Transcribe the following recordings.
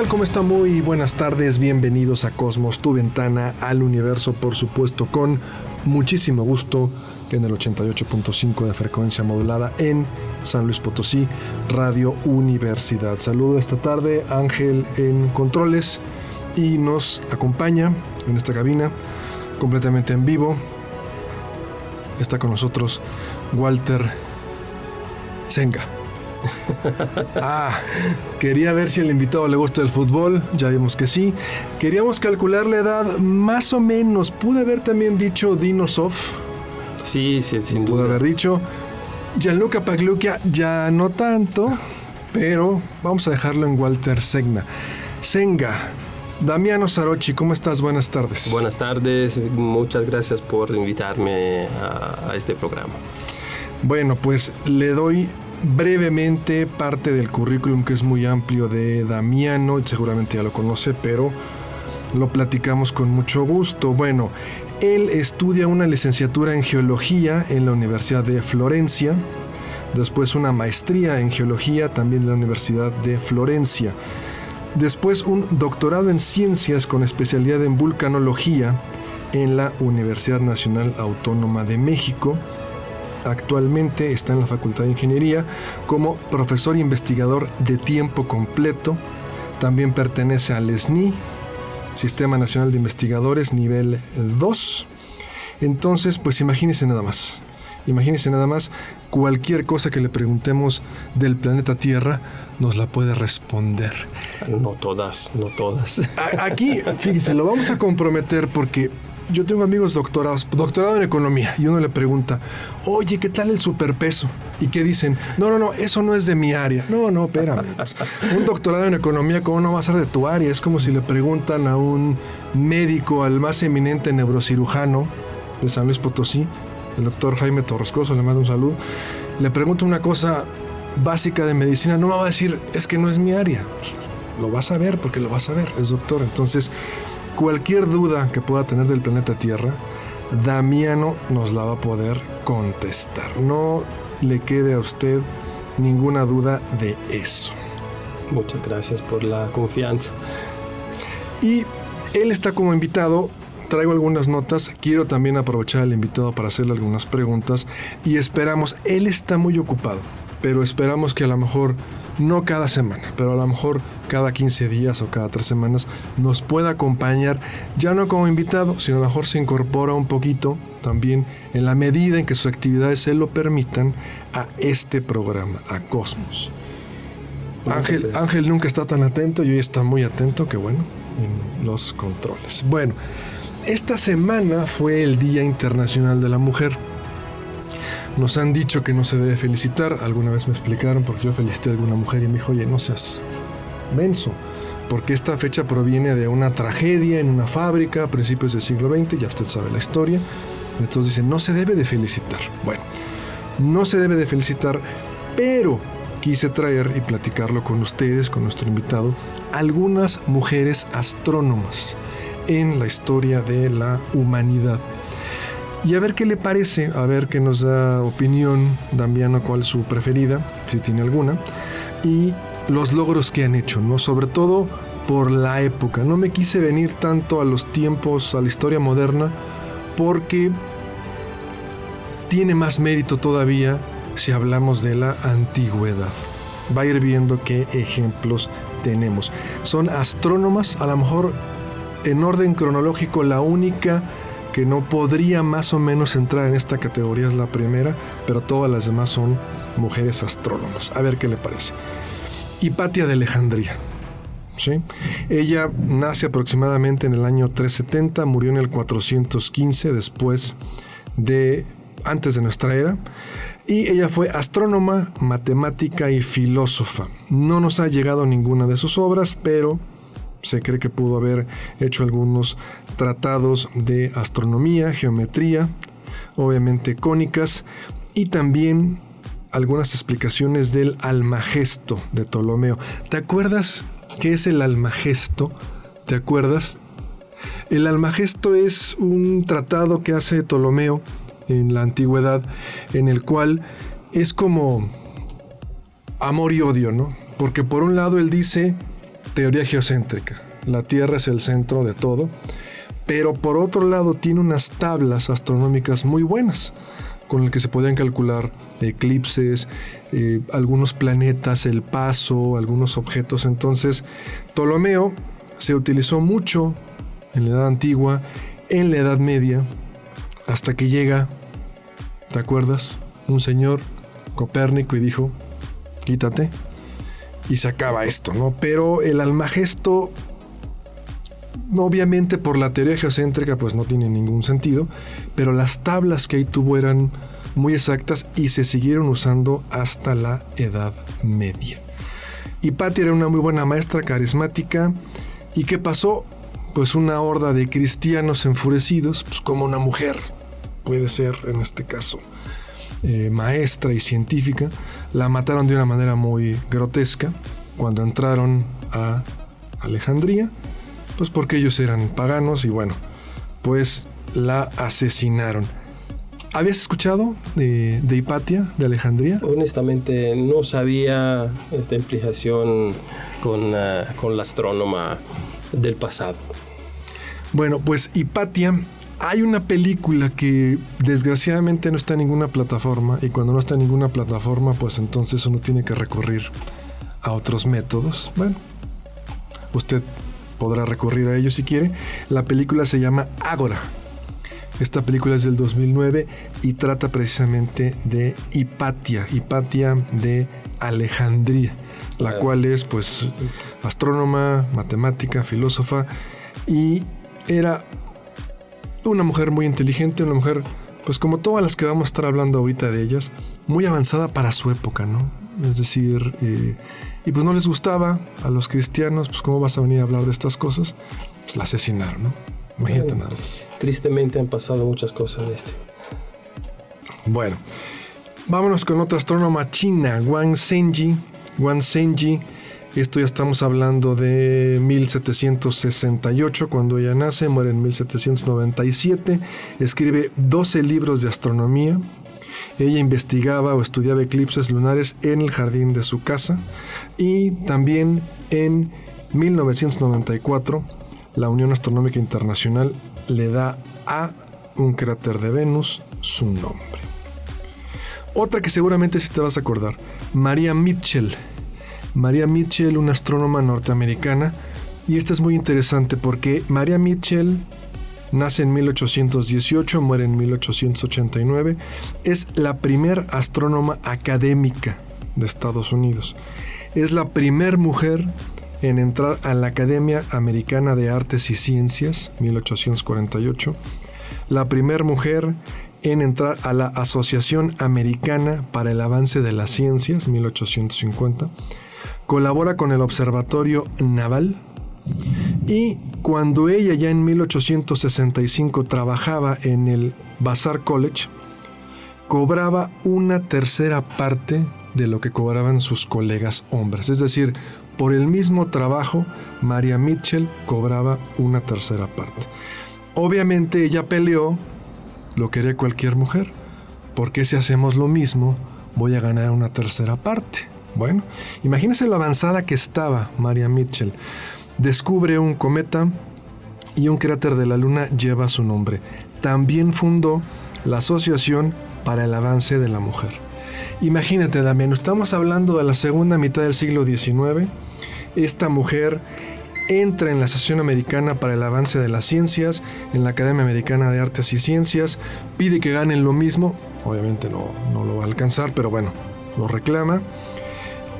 Tal? ¿Cómo está? Muy buenas tardes, bienvenidos a Cosmos, tu ventana al universo, por supuesto, con muchísimo gusto en el 88.5 de frecuencia modulada en San Luis Potosí, Radio Universidad. Saludo esta tarde Ángel en controles y nos acompaña en esta cabina completamente en vivo. Está con nosotros Walter Senga. Ah, quería ver si al invitado le gusta el fútbol, ya vimos que sí. Queríamos calcular la edad más o menos. Pude haber también dicho Dinosov. Sí, sí, sin Pude duda. haber dicho Gianluca Paglucchia, ya no tanto, pero vamos a dejarlo en Walter Segna. Senga, Damiano Sarochi, ¿cómo estás? Buenas tardes. Buenas tardes, muchas gracias por invitarme a, a este programa. Bueno, pues le doy brevemente parte del currículum que es muy amplio de Damiano, seguramente ya lo conoce, pero lo platicamos con mucho gusto. Bueno, él estudia una licenciatura en geología en la Universidad de Florencia, después una maestría en geología también en la Universidad de Florencia, después un doctorado en ciencias con especialidad en vulcanología en la Universidad Nacional Autónoma de México, Actualmente está en la Facultad de Ingeniería como profesor investigador de tiempo completo. También pertenece al SNI, Sistema Nacional de Investigadores, nivel 2. Entonces, pues imagínense nada más. Imagínense nada más, cualquier cosa que le preguntemos del planeta Tierra nos la puede responder. No todas, no todas. Aquí, fíjense, lo vamos a comprometer porque yo tengo amigos doctorados, doctorado en economía, y uno le pregunta, oye, ¿qué tal el superpeso? ¿Y qué dicen? No, no, no, eso no es de mi área. No, no, espérame. Un doctorado en economía, ¿cómo no va a ser de tu área? Es como si le preguntan a un médico, al más eminente neurocirujano de San Luis Potosí, el doctor Jaime Torrescoso, le mando un saludo, le pregunta una cosa básica de medicina, no me va a decir, es que no es mi área lo vas a ver porque lo vas a ver, es doctor. Entonces, cualquier duda que pueda tener del planeta Tierra, Damiano nos la va a poder contestar. No le quede a usted ninguna duda de eso. Muchas gracias por la confianza. Y él está como invitado. Traigo algunas notas. Quiero también aprovechar al invitado para hacerle algunas preguntas. Y esperamos, él está muy ocupado, pero esperamos que a lo mejor, no cada semana, pero a lo mejor cada 15 días o cada 3 semanas, nos pueda acompañar, ya no como invitado, sino a lo mejor se incorpora un poquito también en la medida en que sus actividades se lo permitan a este programa, a Cosmos. Ángel, gracias. Ángel nunca está tan atento y hoy está muy atento, que bueno, en los controles. Bueno, esta semana fue el Día Internacional de la Mujer. Nos han dicho que no se debe felicitar. Alguna vez me explicaron porque yo felicité a alguna mujer y me dijo, oye, no seas menso. Porque esta fecha proviene de una tragedia en una fábrica a principios del siglo XX, ya usted sabe la historia. Entonces dicen, no se debe de felicitar. Bueno, no se debe de felicitar, pero quise traer y platicarlo con ustedes, con nuestro invitado, algunas mujeres astrónomas en la historia de la humanidad. Y a ver qué le parece, a ver qué nos da opinión, Damiano, cuál su preferida, si tiene alguna, y los logros que han hecho, ¿no? Sobre todo por la época. No me quise venir tanto a los tiempos, a la historia moderna, porque tiene más mérito todavía si hablamos de la antigüedad. Va a ir viendo qué ejemplos tenemos. Son astrónomas, a lo mejor en orden cronológico, la única que no podría más o menos entrar en esta categoría es la primera, pero todas las demás son mujeres astrónomas. A ver qué le parece. Hipatia de Alejandría. ¿sí? Ella nace aproximadamente en el año 370, murió en el 415 después de antes de nuestra era. Y ella fue astrónoma, matemática y filósofa. No nos ha llegado ninguna de sus obras, pero se cree que pudo haber hecho algunos tratados de astronomía, geometría, obviamente cónicas, y también algunas explicaciones del Almagesto de Ptolomeo. ¿Te acuerdas qué es el Almagesto? ¿Te acuerdas? El Almagesto es un tratado que hace Ptolomeo en la antigüedad, en el cual es como amor y odio, ¿no? Porque por un lado él dice teoría geocéntrica, la Tierra es el centro de todo, pero por otro lado tiene unas tablas astronómicas muy buenas con las que se podían calcular eclipses, eh, algunos planetas, el paso, algunos objetos. Entonces, Ptolomeo se utilizó mucho en la Edad Antigua, en la Edad Media, hasta que llega ¿Te acuerdas? Un señor, Copérnico, y dijo, quítate. Y se acaba esto, ¿no? Pero el almagesto, obviamente por la teoría geocéntrica, pues no tiene ningún sentido, pero las tablas que ahí tuvo eran muy exactas y se siguieron usando hasta la Edad Media. Hipatia era una muy buena maestra carismática. ¿Y qué pasó? Pues una horda de cristianos enfurecidos, pues como una mujer puede ser en este caso eh, maestra y científica, la mataron de una manera muy grotesca cuando entraron a Alejandría, pues porque ellos eran paganos y bueno, pues la asesinaron. ¿Habías escuchado de, de Hipatia, de Alejandría? Honestamente no sabía esta implicación con, uh, con la astrónoma del pasado. Bueno, pues Hipatia hay una película que desgraciadamente no está en ninguna plataforma y cuando no está en ninguna plataforma pues entonces uno tiene que recurrir a otros métodos. Bueno, usted podrá recurrir a ellos si quiere. La película se llama Ágora. Esta película es del 2009 y trata precisamente de Hipatia, Hipatia de Alejandría, la cual es pues astrónoma, matemática, filósofa y era una mujer muy inteligente, una mujer, pues como todas las que vamos a estar hablando ahorita de ellas, muy avanzada para su época, ¿no? Es decir, eh, y pues no les gustaba a los cristianos, pues cómo vas a venir a hablar de estas cosas, pues la asesinaron, ¿no? Imagínate nada más. Tristemente han pasado muchas cosas de este. Bueno, vámonos con otra astrónoma china, Wang Zhenji. Wang Zhenji esto ya estamos hablando de 1768, cuando ella nace, muere en 1797, escribe 12 libros de astronomía. Ella investigaba o estudiaba eclipses lunares en el jardín de su casa y también en 1994 la Unión Astronómica Internacional le da a un cráter de Venus su nombre. Otra que seguramente sí te vas a acordar, María Mitchell María Mitchell, una astrónoma norteamericana. Y esta es muy interesante porque María Mitchell nace en 1818, muere en 1889. Es la primer astrónoma académica de Estados Unidos. Es la primer mujer en entrar a la Academia Americana de Artes y Ciencias, 1848. La primera mujer en entrar a la Asociación Americana para el Avance de las Ciencias, 1850 colabora con el Observatorio Naval y cuando ella ya en 1865 trabajaba en el Vassar College, cobraba una tercera parte de lo que cobraban sus colegas hombres. Es decir, por el mismo trabajo, María Mitchell cobraba una tercera parte. Obviamente ella peleó, lo quería cualquier mujer, porque si hacemos lo mismo, voy a ganar una tercera parte. Bueno, imagínense la avanzada que estaba María Mitchell. Descubre un cometa y un cráter de la Luna lleva su nombre. También fundó la Asociación para el Avance de la Mujer. Imagínate, Damián, estamos hablando de la segunda mitad del siglo XIX. Esta mujer entra en la Asociación Americana para el Avance de las Ciencias, en la Academia Americana de Artes y Ciencias, pide que ganen lo mismo, obviamente no, no lo va a alcanzar, pero bueno, lo reclama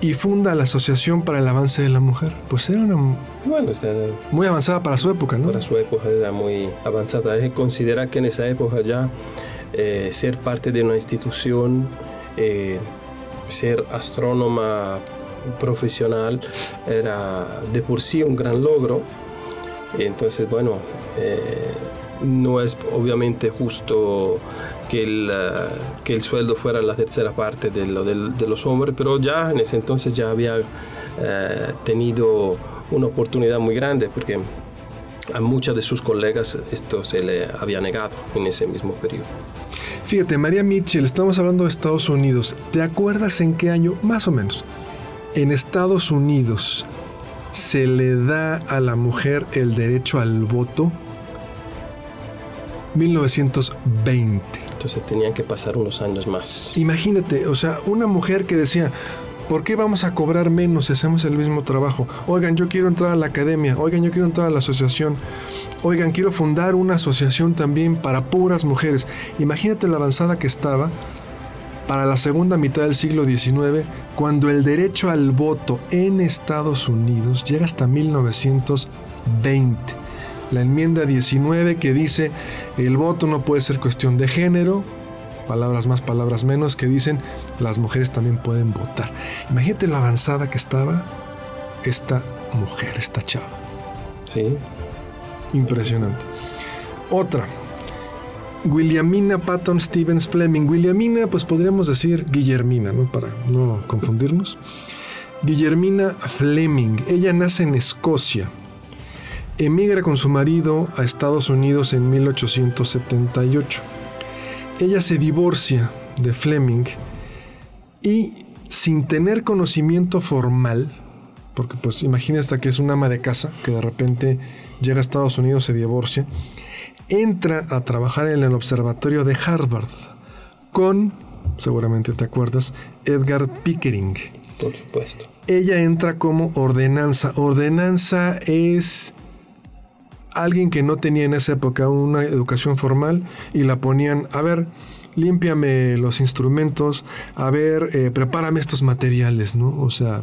y funda la Asociación para el Avance de la Mujer. Pues era una bueno, muy avanzada para su época, ¿no? Para su época era muy avanzada. Hay que en esa época ya ser parte de una institución, ser astrónoma profesional era de por sí un gran logro. Entonces, bueno, no es obviamente justo que el, que el sueldo fuera la tercera parte de, lo, de, los hombres, pero ya en ese entonces ya había eh, tenido una oportunidad muy grande porque a muchas de sus colegas esto se le había negado en ese mismo periodo. Fíjate, María Mitchell, estamos hablando de Estados Unidos. ¿Te acuerdas en qué año, más o menos, en Estados Unidos se le da a la mujer el derecho al voto? 1920. Entonces tenían que pasar unos años más. Imagínate, o sea, una mujer que decía, ¿por qué vamos a cobrar menos si hacemos el mismo trabajo? Oigan, yo quiero entrar a la academia, oigan, yo quiero entrar a la asociación, oigan, quiero fundar una asociación también para puras mujeres. Imagínate la avanzada que estaba para la segunda mitad del siglo XIX, cuando el derecho al voto en Estados Unidos llega hasta 1920 la enmienda 19 que dice el voto no puede ser cuestión de género, palabras más, palabras menos, que dicen las mujeres también pueden votar. Imagínate la avanzada que estaba esta mujer, esta chava. Sí. Impresionante. Otra. Williamina Patton Stevens Fleming. Williamina, pues podríamos decir Guillermina, ¿no? Para no confundirnos. Guillermina Fleming. Ella nace en Escocia emigra con su marido a Estados Unidos en 1878. Ella se divorcia de Fleming y sin tener conocimiento formal, porque pues imagínate que es una ama de casa que de repente llega a Estados Unidos, se divorcia, entra a trabajar en el observatorio de Harvard con, seguramente te acuerdas, Edgar Pickering. Por supuesto. Ella entra como ordenanza. Ordenanza es alguien que no tenía en esa época una educación formal y la ponían, a ver, límpiame los instrumentos, a ver, eh, prepárame estos materiales, ¿no? O sea,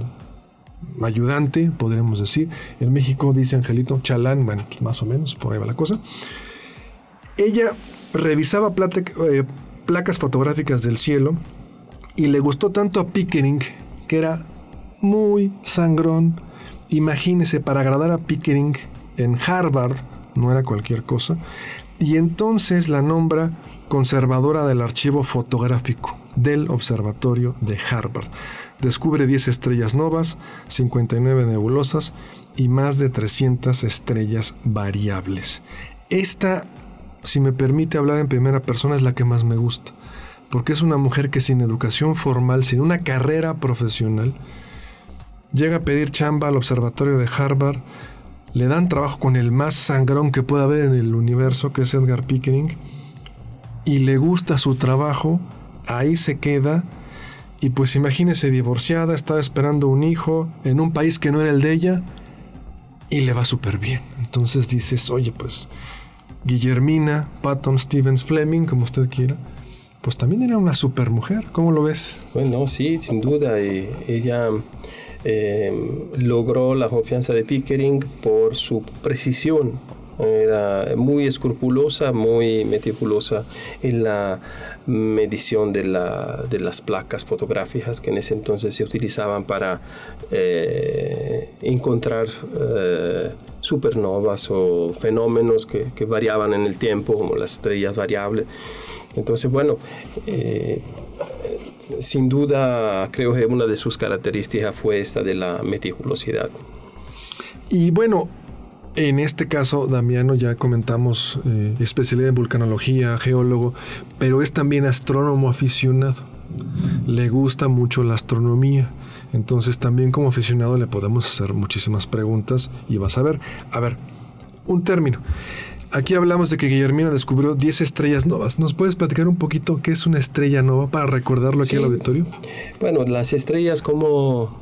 ayudante, podríamos decir. En México dice Angelito Chalán, bueno, pues más o menos, por ahí va la cosa. Ella revisaba eh, placas fotográficas del cielo y le gustó tanto a Pickering que era muy sangrón. Imagínese, para agradar a Pickering, en Harvard, no era cualquier cosa, y entonces la nombra conservadora del archivo fotográfico del Observatorio de Harvard. Descubre 10 estrellas novas, 59 nebulosas y más de 300 estrellas variables. Esta, si me permite hablar en primera persona, es la que más me gusta, porque es una mujer que sin educación formal, sin una carrera profesional, llega a pedir chamba al Observatorio de Harvard, le dan trabajo con el más sangrón que pueda haber en el universo, que es Edgar Pickering, y le gusta su trabajo, ahí se queda, y pues imagínese divorciada, estaba esperando un hijo en un país que no era el de ella, y le va súper bien. Entonces dices, oye, pues Guillermina, Patton Stevens Fleming, como usted quiera, pues también era una super mujer, ¿cómo lo ves? Bueno, sí, sin duda, ella eh, logró la confianza de Pickering por su precisión. Era muy escrupulosa, muy meticulosa en la medición de, las placas fotográficas que en ese entonces se utilizaban para eh, encontrar eh, supernovas o fenómenos que, que, variaban en el tiempo, como las estrellas variables. Entonces, bueno, sin duda creo que una de sus características fue esta de la meticulosidad. Y bueno, en este caso, Damiano, ya comentamos eh, especialidad en vulcanología, geólogo, pero es también astrónomo aficionado. Le gusta mucho la astronomía. Entonces también como aficionado le podemos hacer muchísimas preguntas y vas a ver, a ver, un término. Aquí hablamos de que Guillermina descubrió 10 estrellas novas. ¿Nos puedes platicar un poquito qué es una estrella nova para recordarlo aquí al auditorio? Bueno, las estrellas como,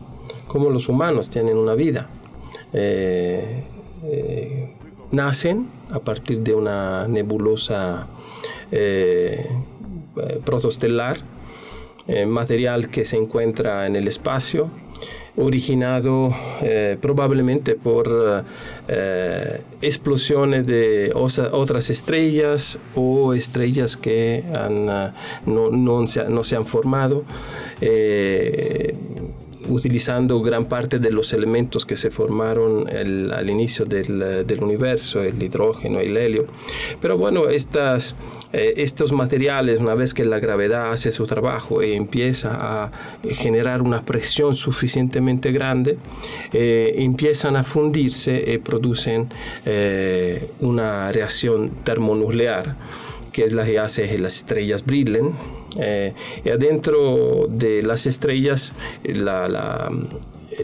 como los humanos tienen una vida. Eh, eh, nacen a partir de una nebulosa eh, protostelar, material que se encuentra en el espacio originado eh, probablemente por eh, explosiones de otras estrellas o estrellas que no, no, se, no, se, han formado utilizando gran parte de los elementos que se formaron al inicio del, universo, el hidrógeno, el helio. Pero bueno, estas, eh, estos materiales, una vez que la gravedad hace su trabajo y empieza a generar una presión suficientemente grande, eh, empiezan a fundirse y producen eh, una reacción termonuclear que es la que hace que las estrellas brillen. Eh, y adentro de las estrellas, la,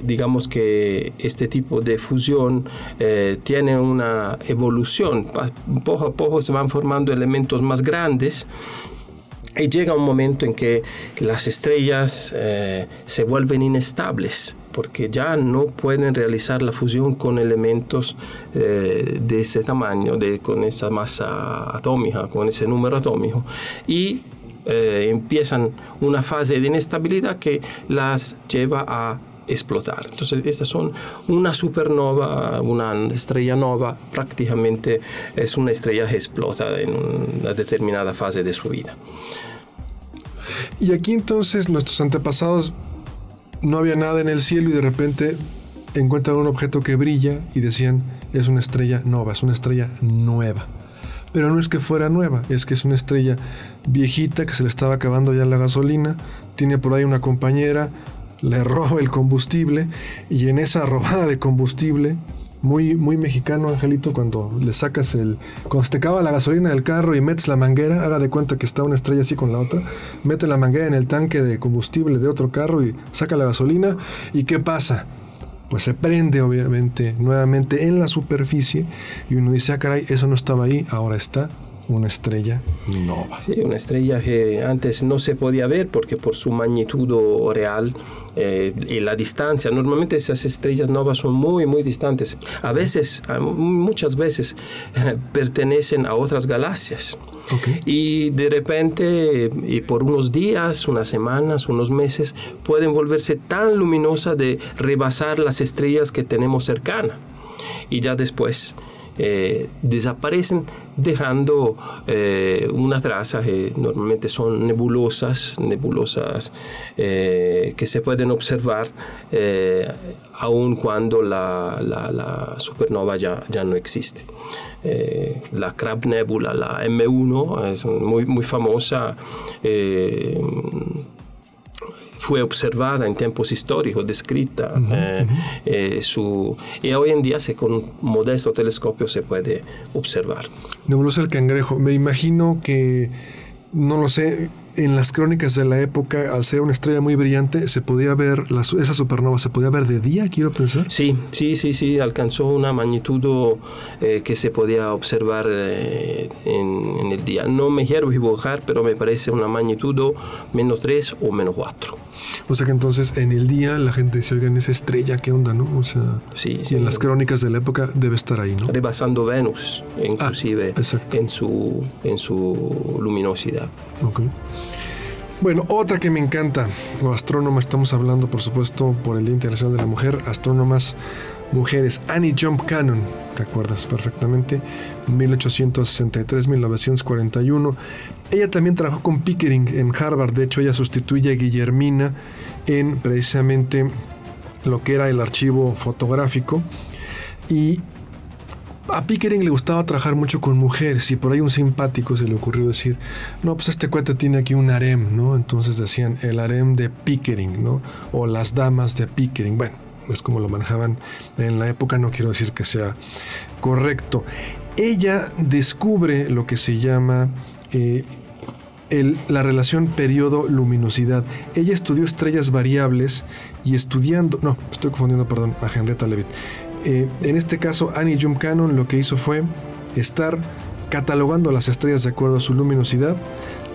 digamos que este tipo de fusión eh, tiene una evolución. Poco a poco se van formando elementos más grandes y llega un momento en que las estrellas eh, se vuelven inestables porque ya no pueden realizar la fusión con elementos eh, de ese tamaño, de, con esa masa atómica, con ese número atómico. Y eh, empiezan una fase de inestabilidad que las lleva a explotar. Entonces, estas son una supernova, una estrella nova, prácticamente es una estrella que explota en una determinada fase de su vida. Y aquí entonces nuestros antepasados no había nada en el cielo y de repente encuentran un objeto que brilla y decían es una estrella nova, es una estrella nueva. Pero no es que fuera nueva, es que es una estrella viejita que se le estaba acabando ya la gasolina, tiene por ahí una compañera, le roba el combustible y en esa robada de combustible, muy, muy mexicano, Angelito, cuando le sacas el. Cuando se te acaba la gasolina del carro y metes la manguera, haga de cuenta que está una estrella así con la otra, mete la manguera en el tanque de combustible de otro carro y saca la gasolina. ¿Y qué pasa? Pues se prende, obviamente, nuevamente en la superficie y uno dice, ah, caray, eso no estaba ahí, ahora está una estrella nova. Sí, una estrella que antes no se podía ver porque por su magnitud real eh, y la distancia, normalmente esas estrellas novas son muy, muy distantes. A veces, muchas veces, pertenecen a otras galaxias. Y de repente, y por unos días, unas semanas, unos meses, pueden volverse tan luminosas de rebasar las estrellas que tenemos cercanas. Y ya después eh, desaparecen dejando eh, una traza que normalmente son nebulosas, nebulosas eh, que se pueden observar aun cuando la, supernova ya, ya no existe. la Crab Nebula, la M1, es muy, muy famosa fue observada en tiempos históricos, descrita, eh, eh, su, y hoy en día se, con un modesto telescopio se puede observar. Nebulosa el cangrejo, me imagino que, no lo sé, en las crónicas de la época, al ser una estrella muy brillante, se podía ver, esa supernova se podía ver de día, quiero pensar. Sí, sí, sí, sí, alcanzó una magnitud eh, que se podía observar eh, en, el día. No me quiero equivocar, pero me parece una magnitud menos 3 o menos 4. O sea que entonces en el día la gente dice, oigan, esa estrella, ¿qué onda, no? O sea, sí, y en las crónicas de la época debe estar ahí, ¿no? Rebasando Venus, inclusive, ah, en, su, en su luminosidad. Okay. Bueno, otra que me encanta, o astrónoma, estamos hablando por supuesto por el Día Internacional de la Mujer, astrónomas mujeres, Annie Jump Cannon, ¿te acuerdas perfectamente? 1863-1941. Ella también trabajó con Pickering en Harvard, de hecho ella sustituye a Guillermina en precisamente lo que era el archivo fotográfico y a Pickering le gustaba trabajar mucho con mujeres y por ahí un simpático se le ocurrió decir, no, pues este cuate tiene aquí un harem, ¿no? Entonces decían el harem de Pickering, ¿no? O las damas de Pickering. Bueno, es como lo manejaban en la época, no quiero decir que sea correcto. Ella descubre lo que se llama eh, la relación periodo-luminosidad. Ella estudió estrellas variables y estudiando, no, estoy confundiendo, perdón, a Henrietta Leavitt. Eh, en este caso, Annie Jump Cannon lo que hizo fue estar catalogando las estrellas de acuerdo a su luminosidad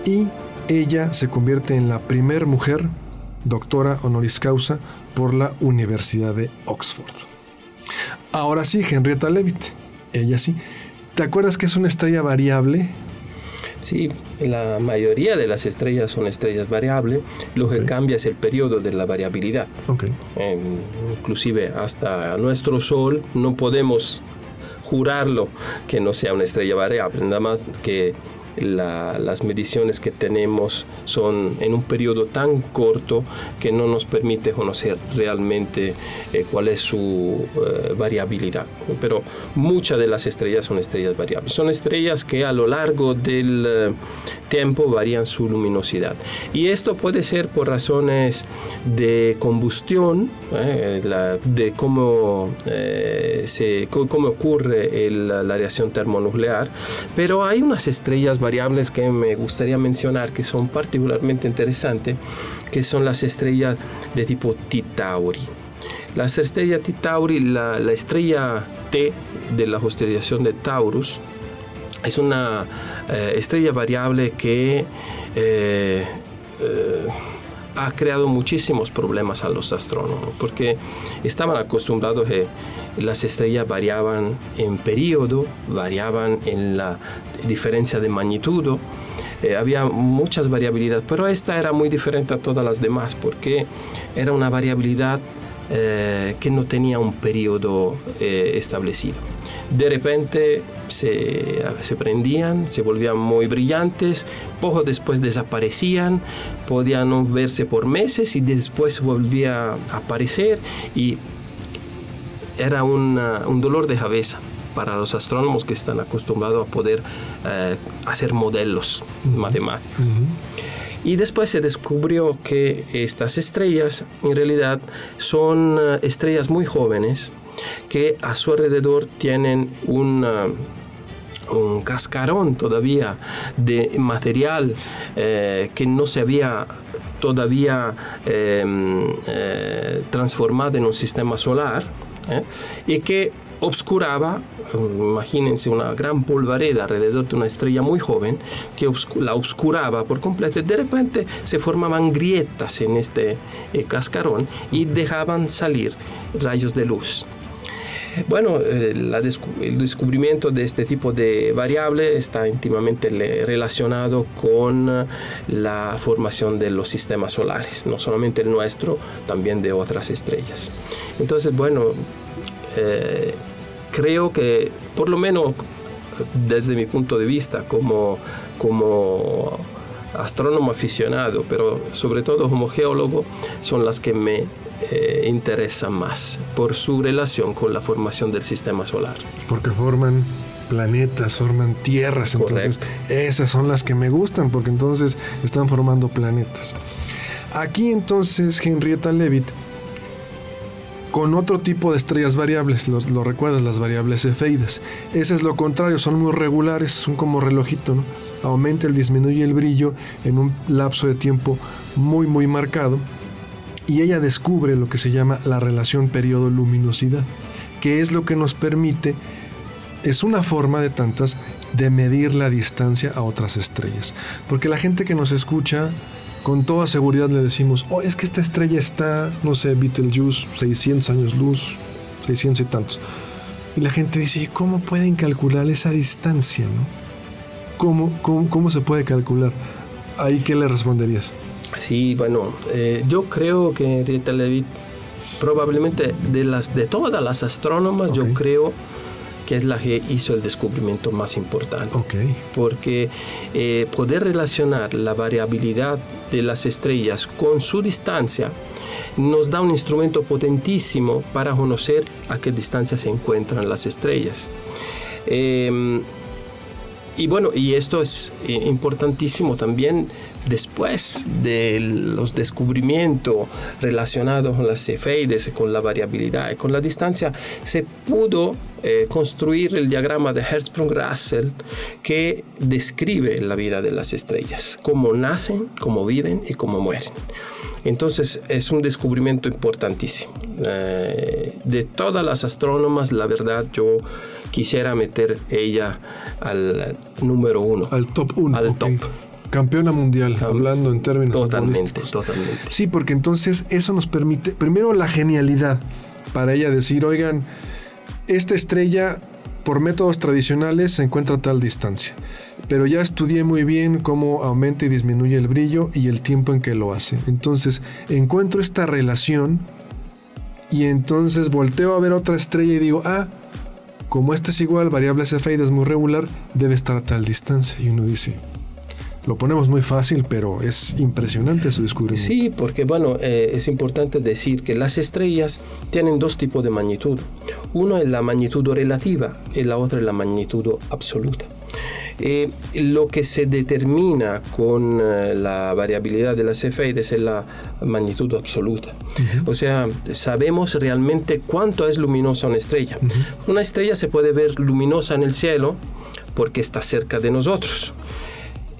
y ella se convierte en la primer mujer doctora honoris causa por la Universidad de Oxford. Ahora sí, Henrietta Leavitt, ella sí. ¿Te acuerdas que es una estrella variable? Sí, la mayoría de las estrellas son estrellas variables. Lo que cambia es el periodo de la variabilidad. Okay. inclusive hasta nuestro Sol no podemos jurarlo que no sea una estrella variable, nada más que las mediciones que tenemos son en un periodo tan corto que no nos permite conocer realmente eh, cuál es su eh, variabilidad. Pero muchas de las estrellas son estrellas variables. Son estrellas que a lo largo del eh, tiempo varían su luminosidad. Y esto puede ser por razones de combustión, de cómo, se, cómo ocurre la radiación termonuclear, pero hay unas estrellas variables que me gustaría mencionar que son particularmente interesantes, que son las estrellas de tipo T-Tauri. Las estrellas T-Tauri, la, estrella T de la constelación de Taurus, es una eh, estrella variable que eh, eh, ha creado muchísimos problemas a los astrónomos, porque estaban acostumbrados a que las estrellas variaban en periodo, variaban en la diferencia de magnitud, eh, había muchas variabilidades, pero esta era muy diferente a todas las demás, porque era una variabilidad eh, que no tenía un periodo eh, establecido. De repente se, se, prendían, se volvían muy brillantes, poco después desaparecían, podían no verse por meses y después volvía a aparecer y era un dolor de cabeza para los astrónomos que están acostumbrados a poder eh, hacer modelos matemáticos. Y después se descubrió que estas estrellas en realidad son eh, estrellas muy jóvenes que a su alrededor tienen un cascarón todavía de material eh, que no se había todavía em, eh, transformado en un sistema solar y que obscuraba, imagínense una gran polvareda alrededor de una estrella muy joven que la obscuraba por completo y de repente se formaban grietas en este eh, cascarón y dejaban salir rayos de luz. Bueno, eh, el descubrimiento de este tipo de variable está íntimamente relacionado con eh, la formación de los sistemas solares, no solamente el nuestro, también de otras estrellas. Entonces, bueno, eh, creo que por lo menos desde mi punto de vista como, como astrónomo aficionado, pero sobre todo como geólogo, son las que me eh, interesan más por su relación con la formación del sistema solar. Porque forman planetas, forman tierras, entonces esas son las que me gustan, porque entonces están formando planetas. Aquí entonces Henrietta Leavitt con otro tipo de estrellas variables, lo, lo recuerdas, las variables cefeidas. Ese es lo contrario, son muy regulares, son como relojito. Aumenta el disminuye el brillo en un lapso de tiempo muy, muy marcado. Y ella descubre lo que se llama la relación periodo-luminosidad, que es lo que nos permite, es una forma de tantas, de medir la distancia a otras estrellas. Porque la gente que nos escucha con toda seguridad le decimos, oh, es que esta estrella está, no sé, Betelgeuse, 600 años luz, 600 y tantos. Y la gente dice, ¿y cómo pueden calcular esa distancia? No? ¿Cómo, cómo, se puede calcular? ¿Ahí qué le responderías? Sí, bueno, eh, yo creo que Rita Leavitt probablemente de las de todas las astrónomas, yo creo que es la que hizo el descubrimiento más importante. Porque eh, poder relacionar la variabilidad de las estrellas con su distancia nos da un instrumento potentísimo para conocer a qué distancia se encuentran las estrellas. Em, y bueno, y esto es eh, importantísimo también después de los descubrimientos relacionados con las cefeides, con la variabilidad y con la distancia, se pudo eh, construir el diagrama de Hertzsprung-Russell que describe la vida de las estrellas, cómo nacen, cómo viven y cómo mueren. Entonces es un descubrimiento importantísimo. Eh, de todas las astrónomas, la verdad yo quisiera meter ella al número uno. Al top uno. Al top. Campeona mundial, hablando en términos Totalmente, totalmente. Sí, porque entonces eso nos permite, primero la genialidad para ella decir, oigan, esta estrella por métodos tradicionales se encuentra tal distancia, pero ya estudié muy bien cómo aumenta y disminuye el brillo y el tiempo en que lo hace. Entonces encuentro esta relación y entonces volteo a ver otra estrella y digo, ah, como esta es igual, variable cefeida es muy regular, debe estar a tal distancia. Y uno dice, lo ponemos muy fácil, pero es impresionante su descubrimiento. Sí, porque bueno, eh, es importante decir que las estrellas tienen dos tipos de magnitud. Uno es la magnitud relativa y la otra es la magnitud absoluta. Eh, lo que se determina con eh, la variabilidad de las cefeides es la magnitud absoluta. O sea, sabemos realmente cuánto es luminosa una estrella. Una estrella se puede ver luminosa en el cielo porque está cerca de nosotros.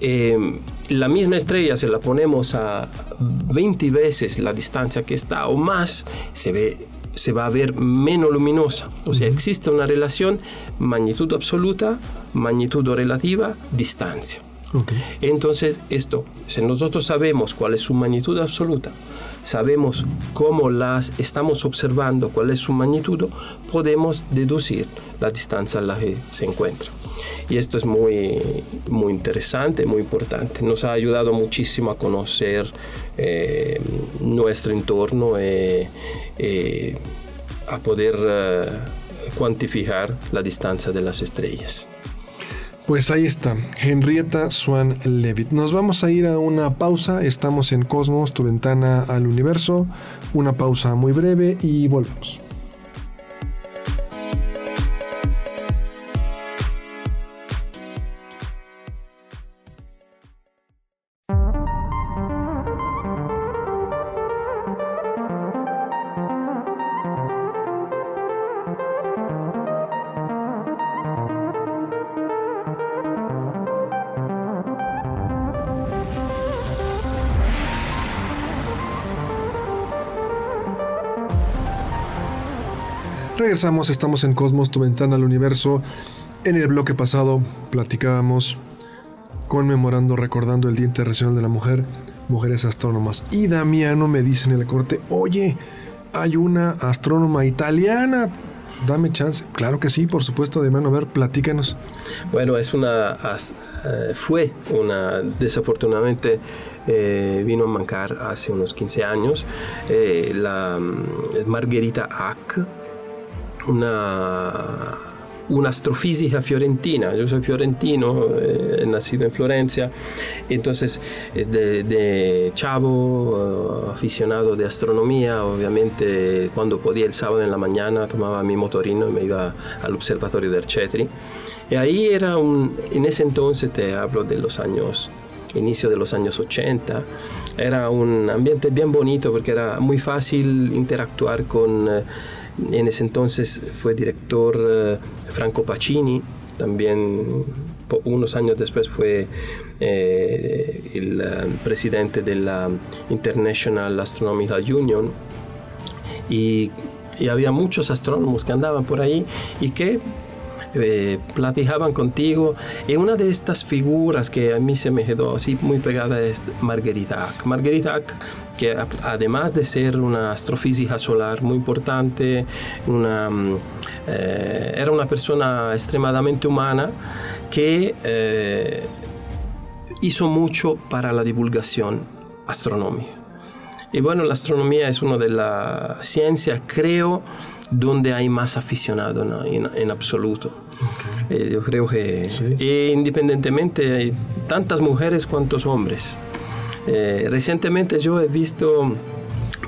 Eh, la misma estrella, se la ponemos a 20 veces la distancia que está o más, se ve se va a ver menos luminosa. O sea, existe una relación magnitud absoluta, magnitud relativa, distancia. Entonces, esto, si nosotros sabemos cuál es su magnitud absoluta, sabemos cómo las estamos observando, cuál es su magnitud, podemos deducir la distancia a la que se encuentra. Y esto es muy, muy interesante, muy importante. Nos ha ayudado muchísimo a conocer eh, nuestro entorno y eh, eh, a poder cuantificar la distancia de las estrellas. Pues ahí está, Henrietta Swan Levitt. Nos vamos a ir a una pausa. Estamos en Cosmos, tu ventana al universo. Una pausa muy breve y volvemos. Regresamos, estamos en Cosmos, tu ventana al universo. En el bloque pasado platicábamos conmemorando, recordando el Día Internacional de la Mujer, mujeres astrónomas. Y Damiano me dice en el corte, oye, hay una astrónoma italiana. Dame chance. Claro que sí, por supuesto, Damiano. A ver, platícanos. Bueno, es una, eh, fue una, desafortunadamente, eh, vino a mancar hace unos 15 años, eh, la mm, Margherita Hack una, una astrofísica fiorentina. Yo soy fiorentino, eh, nacido en Florencia, entonces eh, de, chavo, eh, aficionado de astronomía, obviamente cuando podía el sábado en la mañana tomaba mi motorino y me iba al observatorio de Arcetri. Y ahí era un, en ese entonces te hablo de los años inicio de los años 80. Era un ambiente bien bonito porque era muy fácil interactuar con en ese entonces fue director eh, Franco Pacini, también unos años después fue eh, el eh, presidente de la International Astronomical Union. Y, y, había muchos astrónomos que andaban por ahí y que eh, platicaban contigo. Y una de estas figuras que a mí se me quedó así muy pegada es Marguerite Marguerite que además de ser una astrofísica solar muy importante, una, mm, eh, era una persona extremadamente humana que eh, hizo mucho para la divulgación astronómica. Y bueno, la astronomía es una de las ciencias, creo, donde hay más aficionados en, absoluto. Eh, yo creo que e independientemente hay tantas mujeres cuantos hombres. Eh, recientemente yo he visto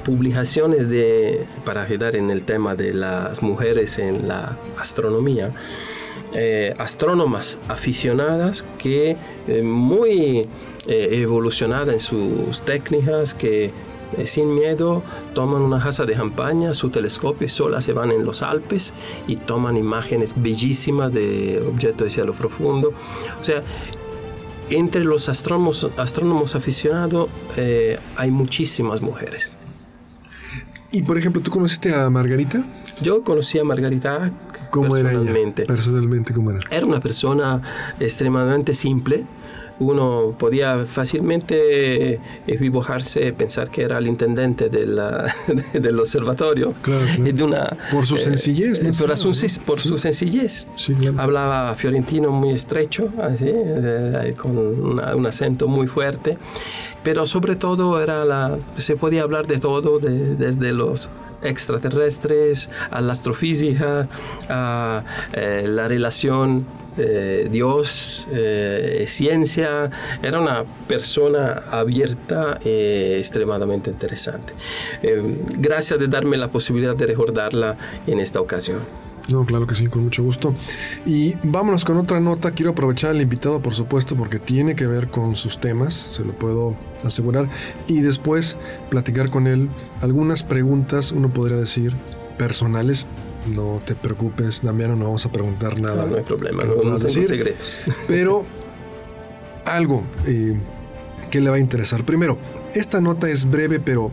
publicaciones de, para quedar en el tema de las mujeres en la astronomía, eh, astrónomas aficionadas que muy evolucionadas en sus técnicas, que eh, sin miedo toman una casa de campaña, su telescopio y sola se van en los Alpes y toman imágenes bellísimas de objetos de cielo profundo. O sea, entre los astrónomos, astrónomos aficionados eh, hay muchísimas mujeres. Y por ejemplo, ¿tú conociste a Margarita? Yo conocí a Margarita ¿Cómo personalmente. Era ella? Personalmente, ¿cómo era? Era una persona extremadamente simple, uno podía fácilmente equivocarse, pensar que era el intendente del observatorio. De una, por su sencillez. por, su, por su sencillez. Hablaba fiorentino muy estrecho, así, con un acento muy fuerte, pero sobre todo era la, se podía hablar de todo, desde los extraterrestres, a la astrofísica, a eh, la relación eh, Dios, eh, ciencia. Era una persona abierta e extremadamente interesante. gracias de darme la posibilidad de recordarla en esta ocasión. No, claro que sí, con mucho gusto. Y vámonos con otra nota. Quiero aprovechar al invitado, por supuesto, porque tiene que ver con sus temas, se lo puedo asegurar. Y después platicar con él algunas preguntas, uno podría decir, personales. No te preocupes, Damiano, no vamos a preguntar nada. No, hay problema, no, no decir, secretos. Pero algo eh, que le va a interesar. Primero, esta nota es breve, pero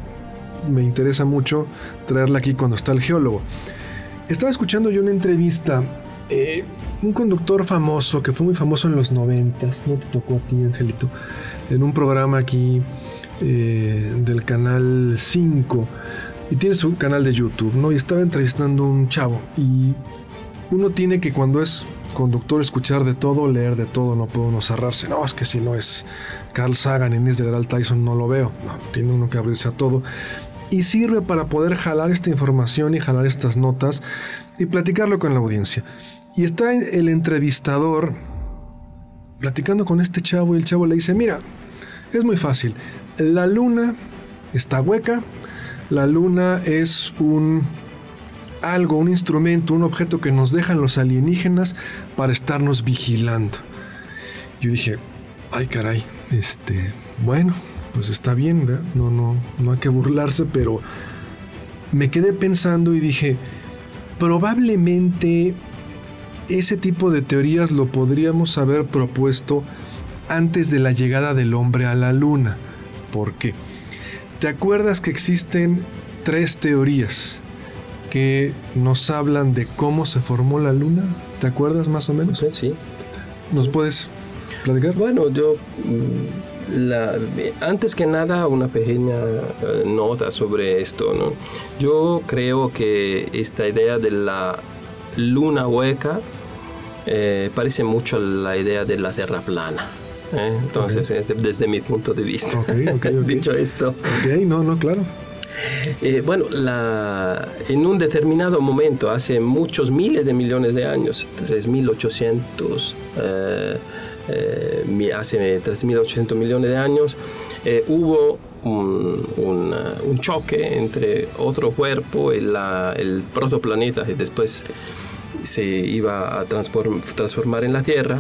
me interesa mucho traerla aquí cuando está el geólogo. Estaba escuchando yo una entrevista, eh, un conductor famoso, que fue muy famoso en los noventas, no te tocó a ti, Angelito, en un programa aquí eh, del canal 5, y tiene su canal de YouTube, ¿no? Y estaba entrevistando a un chavo, y uno tiene que cuando es conductor escuchar de todo, leer de todo, no puede uno cerrarse, no, es que si no es Carl Sagan, Inés de Gerald Tyson, no lo veo, no, tiene uno que abrirse a todo y sirve para poder jalar esta información y jalar estas notas y platicarlo con la audiencia. Y está el entrevistador platicando con este chavo y el chavo le dice, mira, es muy fácil, la luna está hueca, la luna es un algo, un instrumento, un objeto que nos dejan los alienígenas para estarnos vigilando. Yo dije, ay caray, este, bueno, pues está bien, No, no, no hay que burlarse, pero me quedé pensando y dije, probablemente ese tipo de teorías lo podríamos haber propuesto antes de la llegada del hombre a la luna. ¿Por qué? ¿Te acuerdas que existen tres teorías que nos hablan de cómo se formó la luna? ¿Te acuerdas más o menos? Sí. ¿Nos puedes platicar? Bueno, yo mm, antes que nada, una pequeña eh, nota sobre esto. ¿no? Yo creo que esta idea de la luna hueca eh, parece mucho a la idea de la Tierra plana. ¿eh? Entonces, desde mi punto de vista, dicho esto. Ok, no, no, claro. bueno, la, en un determinado momento, hace muchos miles de millones de años, 3800 eh, hace 3.800 millones de años, eh, hubo un, choque entre otro cuerpo, el, el protoplaneta, que después se iba a transformar en la Tierra,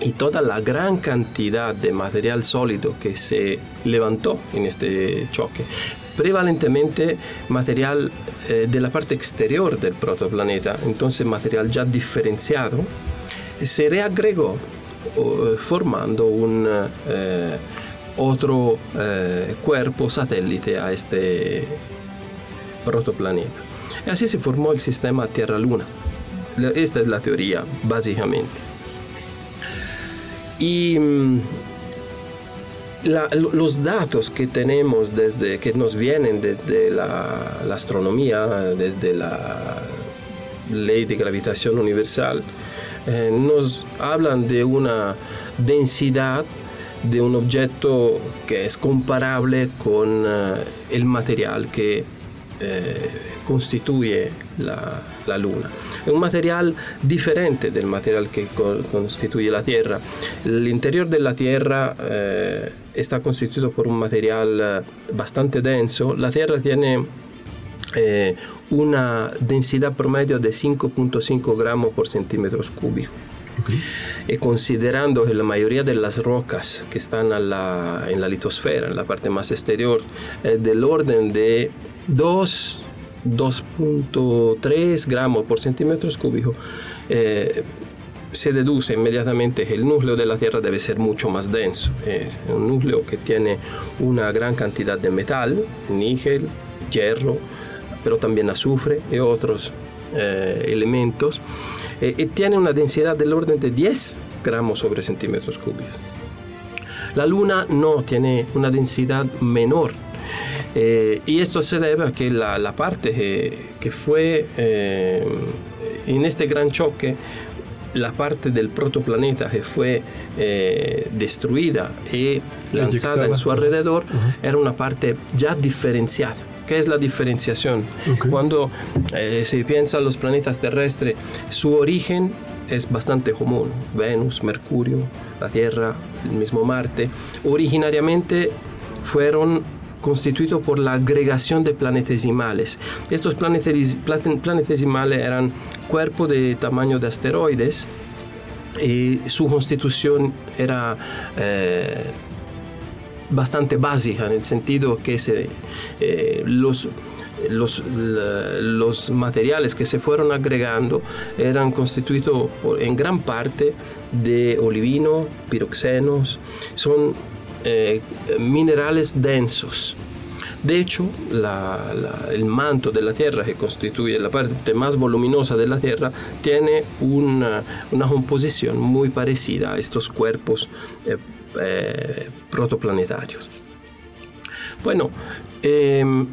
y toda la gran cantidad de material sólido que se levantó en este choque, prevalentemente material eh, de la parte exterior del protoplaneta, entonces material ya diferenciado, se reagregó formando un eh, otro eh, cuerpo satélite a este protoplaneta. Así se formó el sistema Tierra-Luna. Esta es la teoría, básicamente. Y mm, los datos que tenemos desde que nos vienen desde la, la astronomía, desde la ley de gravitación universal, eh, nos hablan de una densidad de un objeto que es comparable con eh, el material que eh, constituye la, la, Luna. Es un material diferente del material que constituye la Tierra. El interior de la Tierra está constituido por un material bastante denso. La Tierra tiene eh, una densidad promedio de 5.5 gramos por centímetros cúbicos. Y considerando que la mayoría de las rocas que están en la litosfera, en la parte más exterior, es del orden de 2, 2.3 gramos por centímetros cúbicos, eh, se deduce inmediatamente que el núcleo de la Tierra debe ser mucho más denso. Es un núcleo que tiene una gran cantidad de metal, níquel, hierro, pero también azufre y otros eh, elementos, eh, y tiene una densidad del orden de 10 gramos sobre centímetros cúbicos. La Luna no tiene una densidad menor. Eh, y esto se debe a que la, parte que, fue en este gran choque la parte del protoplaneta que fue eh, destruida y lanzada en su alrededor era una parte ya diferenciada. ¿Qué es la diferenciación? Cuando eh, se piensa en los planetas terrestres, su origen es bastante común. Venus, Mercurio, la Tierra, el mismo Marte. Originariamente fueron constituidos por la agregación de planetesimales. Estos planetesimales eran cuerpos de tamaño de asteroides y su constitución era eh, bastante básica en el sentido que eh, los, los, los, materiales que se fueron agregando eran constituidos en gran parte de olivino, piroxenos, son eh, minerales densos. De hecho, el manto de la Tierra, que constituye la parte más voluminosa de la Tierra, tiene una, composición muy parecida a estos cuerpos eh, eh, protoplanetarios. Bueno, em,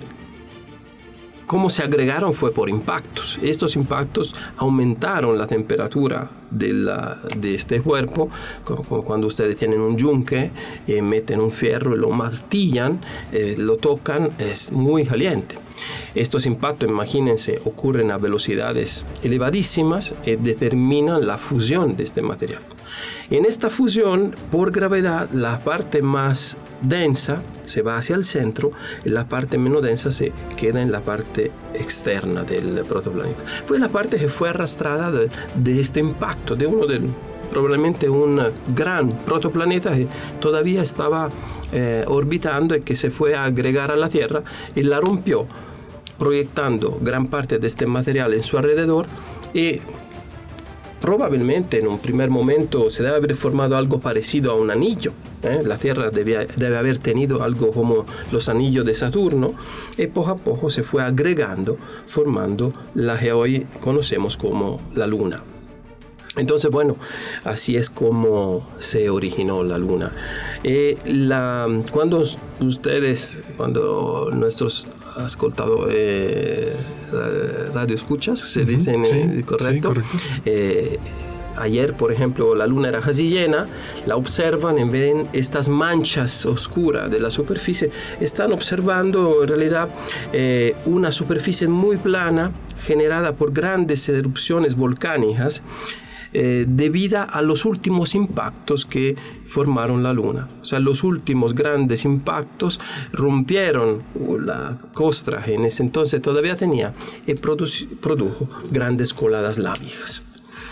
cómo se agregaron fue por impactos. Estos impactos aumentaron la temperatura de, este cuerpo. Cuando ustedes tienen un yunque, eh, meten un fierro y lo martillan, eh, lo tocan, es muy caliente. Estos impactos, imagínense, ocurren a velocidades elevadísimas y determinan la fusión de este material. En esta fusión, por gravedad, la parte más densa se va hacia el centro y la parte menos densa se queda en la parte externa del protoplaneta. Fue la parte que fue arrastrada de, este impacto, de uno de probablemente un gran protoplaneta que todavía estaba eh, orbitando y que se fue a agregar a la Tierra y la rompió proyectando gran parte de este material en su alrededor y probablemente en un primer momento se debe haber formado algo parecido a un anillo. ¿eh? La Tierra debe, debe, haber tenido algo como los anillos de Saturno y poco a poco se fue agregando, formando la que hoy conocemos como la Luna. Entonces, bueno, así es como se originó la luna. Eh, cuando ustedes, cuando nuestros ascoltado eh, radio escuchas, se dicen eh, correcto. Eh, ayer, por ejemplo, la luna era casi llena, la observan y ven estas manchas oscuras de la superficie. Están observando en realidad una superficie muy plana generada por grandes erupciones volcánicas eh, debido a los últimos impactos que formaron la Luna. O sea, los últimos grandes impactos rompieron la costra en ese entonces todavía tenía y produjo grandes coladas lábicas.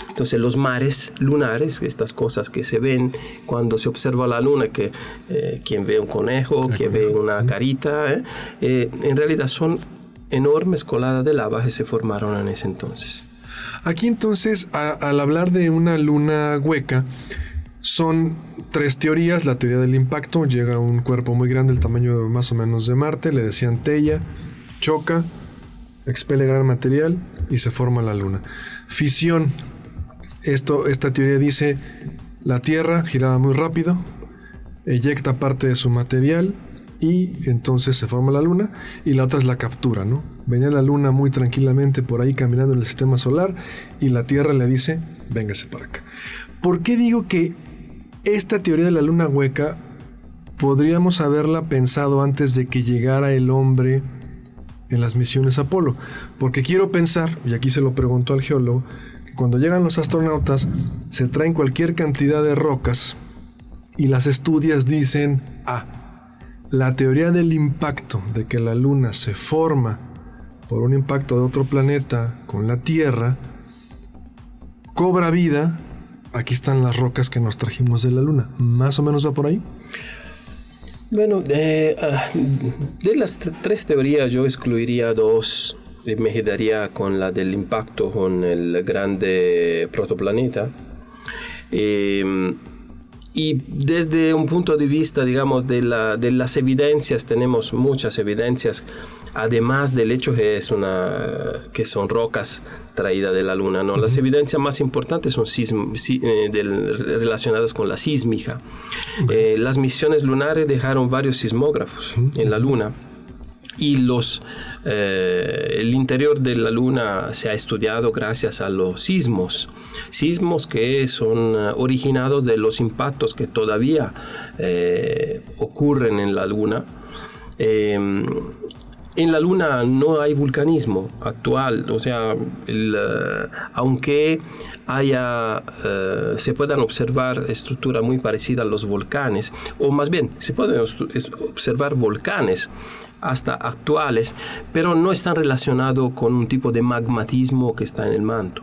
Entonces los mares lunares, estas cosas que se ven cuando se observa la luna, que eh, quien ve un conejo, quien ve una carita, eh, en realidad son enormes coladas de lava que se formaron en ese entonces. Aquí entonces, al hablar de una luna hueca, son tres teorías. La teoría del impacto, llega a un cuerpo muy grande, el tamaño más o menos de Marte, le decían Tella, choca, expele gran material y se forma la luna. Fisión, esto, esta teoría dice, la Tierra giraba muy rápido, eyecta parte de su material y entonces se forma la luna y la otra es la captura, ¿no? Venía la luna muy tranquilamente por ahí caminando en el sistema solar y la Tierra le dice, véngase para acá. ¿Por qué digo que esta teoría de la luna hueca podríamos haberla pensado antes de que llegara el hombre en las misiones Apolo? Porque quiero pensar, y aquí se lo preguntó al geólogo, que cuando llegan los astronautas se traen cualquier cantidad de rocas y las estudias dicen, ah, la teoría del impacto, de que la Luna se forma por un impacto de otro planeta con la Tierra, cobra vida. Aquí están las rocas que nos trajimos de la Luna. ¿Más o menos va por ahí? Bueno, de, ah, las tres teorías yo excluiría dos. Me quedaría con la del impacto con el grande protoplaneta. Em, y desde un punto de vista, digamos, de, la, de, las evidencias, tenemos muchas evidencias, además del hecho que, es una, que son rocas traídas de la Luna. ¿no? Las evidencias más importantes son eh, relacionadas con la sísmica. Eh, las misiones lunares dejaron varios sismógrafos en la Luna y los, eh, el interior de la Luna se ha estudiado gracias a los sismos, sismos que son originados de los impactos que todavía ocurren en la Luna. Em, en la Luna no hay vulcanismo actual, o sea, aunque haya, se puedan observar estructuras muy parecidas a los volcanes, o más bien, se pueden observar volcanes hasta actuales, pero no están relacionados con un tipo de magmatismo que está en el manto.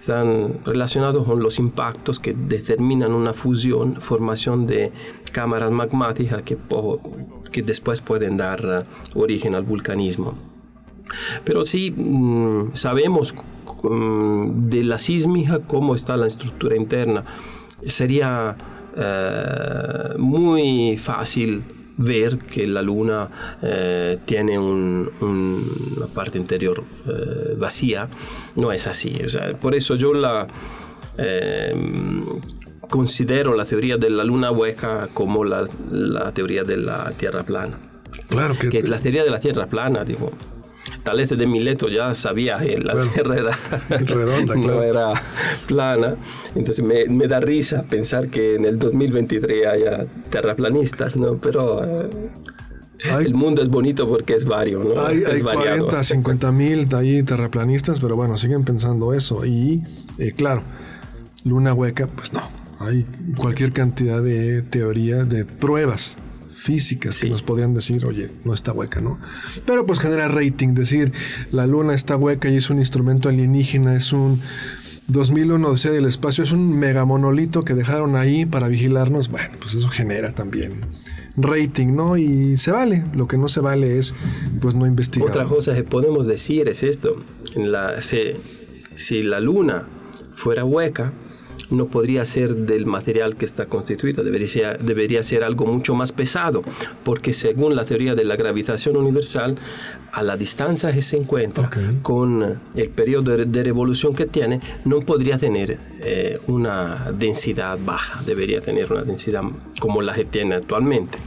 Están relacionados con los impactos que determinan una fusión, formación de cámaras magmáticas que, que después pueden dar uh, origen al vulcanismo. Pero sí mm, sabemos mm, de la sísmica cómo está la estructura interna. Sería uh, muy fácil ver que la luna eh, tiene una parte interior eh, vacía, no es así. por eso yo la eh, considero la teoría de la luna hueca como la, teoría de la Tierra plana. Claro que, que la teoría de la Tierra plana, digo, Talete de Mileto ya sabía que la Tierra era redonda, no era plana. Entonces me, me, da risa pensar que en el 2023 haya terraplanistas, ¿no? Pero eh, el mundo es bonito porque es vario, ¿no? Hay, es hay 40, 50 mil ahí terraplanistas, pero bueno, siguen pensando eso. Y eh, claro, luna hueca, pues no. Hay cualquier cantidad de teoría, de pruebas físicas que nos podrían decir, oye, no está hueca, ¿no? Pero pues genera rating, decir, la luna está hueca y es un instrumento alienígena, es un 2001 Odisea del Espacio, es un megamonolito que dejaron ahí para vigilarnos, bueno, pues eso genera también rating, ¿no? Y se vale, lo que no se vale es pues no investigar. Otra cosa que podemos decir es esto, en la, si la luna fuera hueca, no podría ser del material que está constituido, debería, debería ser algo mucho más pesado, porque según la teoría de la gravitación universal, a la distancia que se encuentra con el periodo de, revolución que tiene, no podría tener eh, una densidad baja, debería tener una densidad como la que tiene actualmente.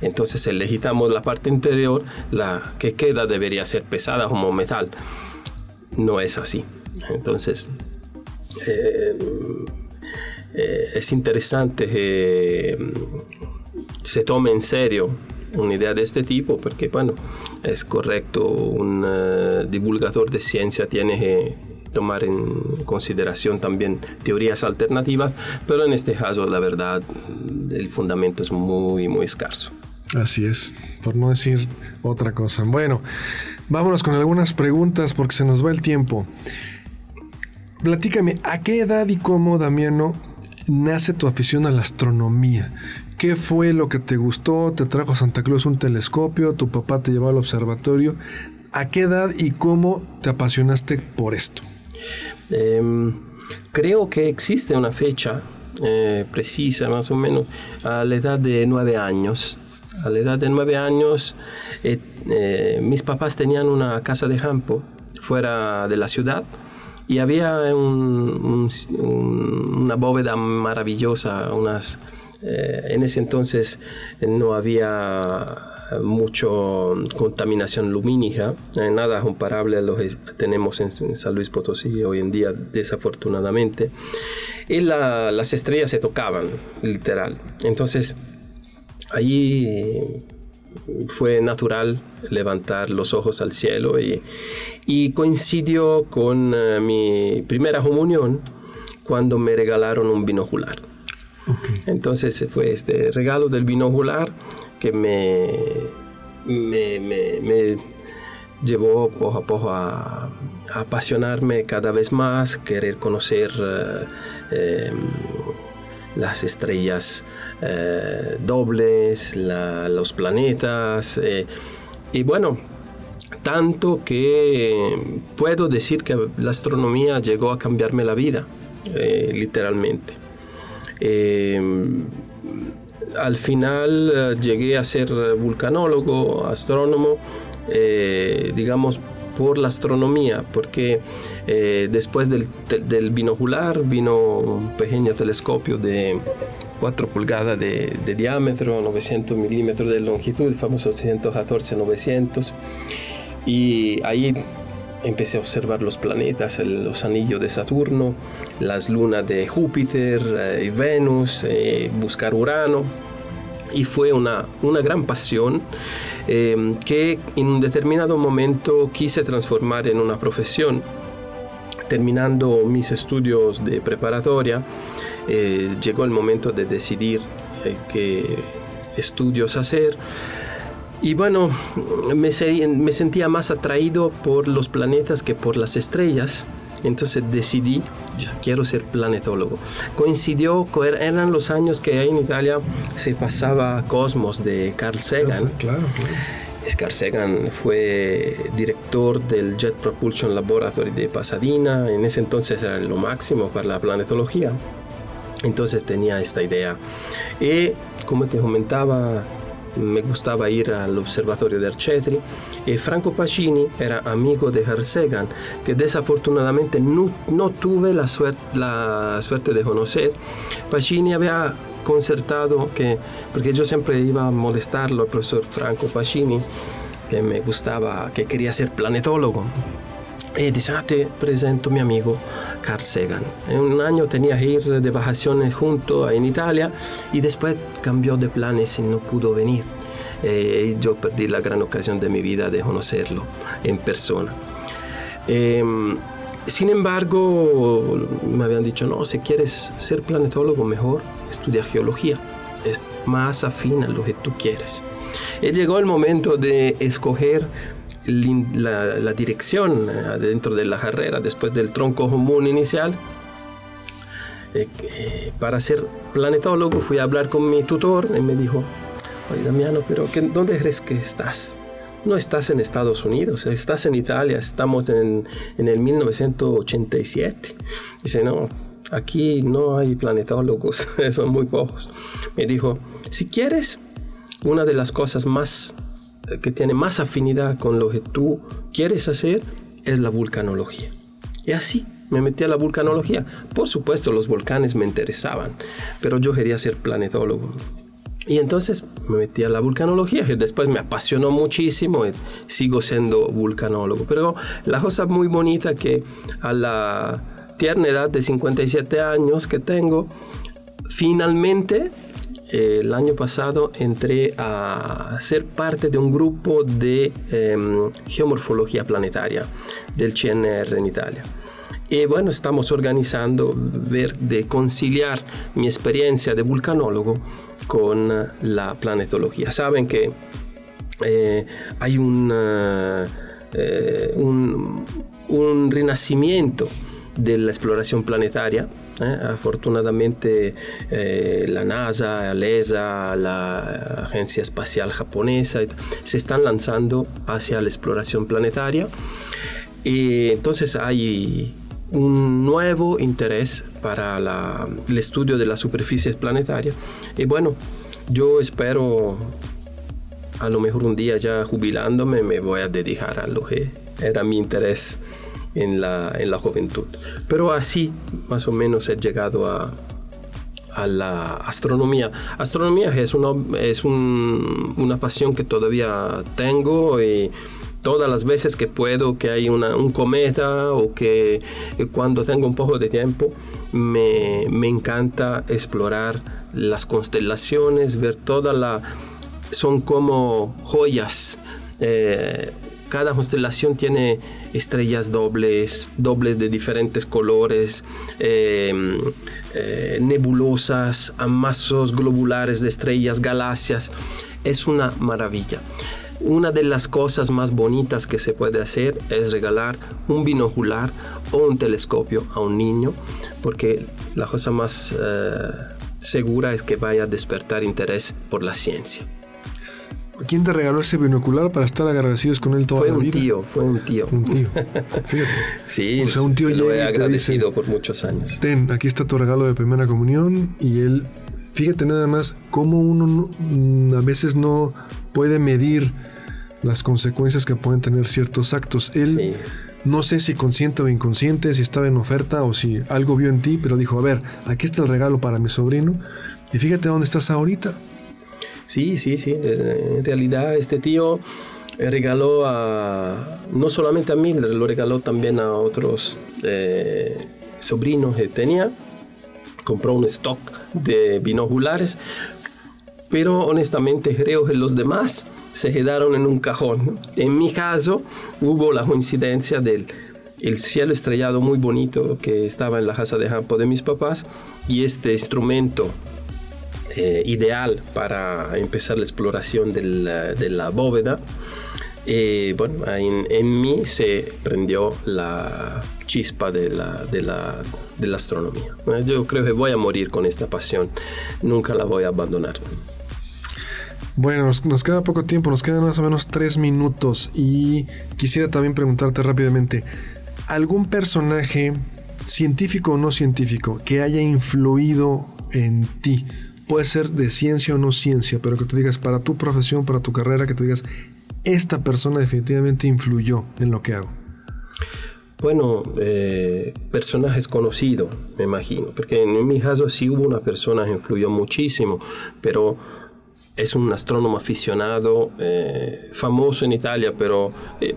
Entonces, si legitamos la parte interior, la que queda debería ser pesada como metal. No es así. Entonces, eh, eh, es interesante que mm, se tome en serio una idea de este tipo porque, bueno, es correcto, un eh, divulgador de ciencia tiene que tomar en consideración también teorías alternativas, pero en este caso, la verdad, el fundamento es muy, muy escaso. Así es, por no decir otra cosa. Bueno, vámonos con algunas preguntas porque se nos va el tiempo. Platícame, ¿a qué edad y cómo, Damiano, nace tu afición a la astronomía? ¿Qué fue lo que te gustó? ¿Te trajo Santa Claus un telescopio? ¿Tu papá te llevó al observatorio? ¿A qué edad y cómo te apasionaste por esto? Em, creo que existe una fecha eh, precisa, más o menos, a la edad de nueve años. A la edad de nueve años, eh, eh, mis papás tenían una casa de campo fuera de la ciudad y había una bóveda maravillosa, unas, eh, en ese entonces no había mucho contaminación lumínica, eh, nada comparable a lo que tenemos en, San Luis Potosí hoy en día, desafortunadamente. Y las estrellas se tocaban, literal. Entonces, allí fue natural levantar los ojos al cielo y, y coincidió con eh, mi primera comunión cuando me regalaron un binocular. Entonces fue este regalo del binocular que me, me, llevó poco a poco a, apasionarme cada vez más, querer conocer eh, em, las estrellas eh, dobles, los planetas. Eh, y bueno, tanto que puedo decir que la astronomía llegó a cambiarme la vida, eh, literalmente. al final llegué a ser vulcanólogo, astrónomo, digamos, por la astronomía, porque eh, después del, del, binocular vino un pequeño telescopio de 4 pulgadas de, de diámetro, 900 milímetros de longitud, el famoso 114-900, y ahí empecé a observar los planetas, los anillos de Saturno, las lunas de Júpiter eh, y Venus, eh, buscar Urano. Y fue una, una gran pasión em, que en un determinado momento quise transformar en una profesión. Terminando mis estudios de preparatoria, eh, llegó el momento de decidir qué estudios hacer. Y bueno, me, sentía más atraído por los planetas que por las estrellas. Entonces decidí, yo quiero ser planetólogo. Coincidió, eran los años que ahí en Italia se pasaba Cosmos de Carl Sagan. Claro, claro. Carl Sagan fue director del Jet Propulsion Laboratory de Pasadena. En ese entonces era lo máximo para la planetología. Entonces tenía esta idea. Y como te comentaba, me gustaba ir al observatorio de Arcetri y Franco Pacini era amigo de Herzegan, que desafortunadamente no, no tuve la, suerte, la suerte de conocer. Pacini había concertado que, porque yo siempre iba a molestarlo al profesor Franco Pacini, que me gustaba, que quería ser planetólogo. Y dice, ah, te presento mi amigo Carl Sagan. En un año tenía que ir de vacaciones junto en Italia y después cambió de planes y no pudo venir. Eh, yo perdí la gran ocasión de mi vida de conocerlo en persona. Em, sin embargo, me habían dicho, no, si quieres ser planetólogo, mejor estudia geología. Es más afín a lo que tú quieres. Y llegó el momento de escoger la, dirección eh, dentro de la carrera, después del tronco común inicial. Eh, eh, para ser planetólogo fui a hablar con mi tutor y me dijo, oye Damiano, pero ¿dónde crees que estás? No estás en Estados Unidos, estás en Italia, estamos en, en el 1987. Dice, no, aquí no hay planetólogos, son muy pocos. Me dijo, si quieres, una de las cosas más que tiene más afinidad con lo que tú quieres hacer es la vulcanología. Y así me metí a la vulcanología. Por supuesto, los volcanes me interesaban, pero yo quería ser planetólogo. Y entonces me metí a la vulcanología, que después me apasionó muchísimo y sigo siendo vulcanólogo. Pero la cosa muy bonita que a la tierna edad de 57 años que tengo, finalmente el año pasado entré a ser parte de un grupo de em, geomorfología planetaria del CNR en Italia. Y bueno, estamos organizando ver de conciliar mi experiencia de vulcanólogo con la planetología. Saben que eh, hay un, eh, un, un renacimiento de la exploración planetaria. ¿Eh? Afortunadamente eh, la NASA, la ESA, la Agencia Espacial Japonesa se están lanzando hacia la exploración planetaria. Y entonces hay un nuevo interés para el estudio de la superficie planetaria y bueno, yo espero a lo mejor un día ya jubilándome me voy a dedicar a lo que era mi interés en la, en la juventud. Pero así más o menos he llegado a, a la astronomía. Astronomía es, una, es un, una pasión que todavía tengo y todas las veces que puedo, que hay una, un cometa o que cuando tengo un poco de tiempo, me, me encanta explorar las constelaciones, ver toda la... Son como joyas. Eh, cada constelación tiene estrellas dobles, dobles de diferentes colores, em, eh, nebulosas, amasos globulares de estrellas, galaxias. Es una maravilla. Una de las cosas más bonitas que se puede hacer es regalar un binocular o un telescopio a un niño, porque la cosa más eh, segura es que vaya a despertar interés por la ciencia. ¿Quién te regaló ese binocular para estar agradecidos con él toda fue la un vida? tío, fue un tío. Un tío. Fíjate. Sí, O sea, un tío lo he agradecido dice- por muchos años. Ten, aquí está tu regalo de primera comunión y él, fíjate nada más cómo uno no- mm, a veces no puede medir las consecuencias que pueden tener ciertos actos. Él, Sí. no sé si consciente o inconsciente, si estaba en oferta o si algo vio en ti, pero dijo, a ver, aquí está el regalo para mi sobrino y fíjate dónde estás ahorita. Sí, sí, sí. En realidad este tío eh, regaló a, no solamente a mí, lo regaló también a otros eh, sobrinos que tenía. Compró un stock de binoculares, pero honestamente creo que los demás se quedaron en un cajón. En mi caso hubo la coincidencia del el cielo estrellado muy bonito que estaba en la casa de campo de mis papás y este instrumento eh, ideal para empezar la exploración de la bóveda. Eh, bueno, en, en mí se prendió la chispa de la astronomía. Eh, Yo creo que voy a morir con esta pasión, nunca la voy a abandonar. Bueno, nos, nos queda poco tiempo, nos quedan más o menos tres minutos y quisiera también preguntarte rápidamente, ¿algún personaje científico o no científico que haya influido en ti? Puede ser de ciencia o no ciencia, pero que tú digas para tu profesión, para tu carrera, que tú digas, esta persona definitivamente influyó en lo que hago. Bueno, eh, personajes conocidos, me imagino, porque en mi caso sí hubo una persona que influyó muchísimo, pero es un astrónomo aficionado, eh, famoso en Italia, pero eh,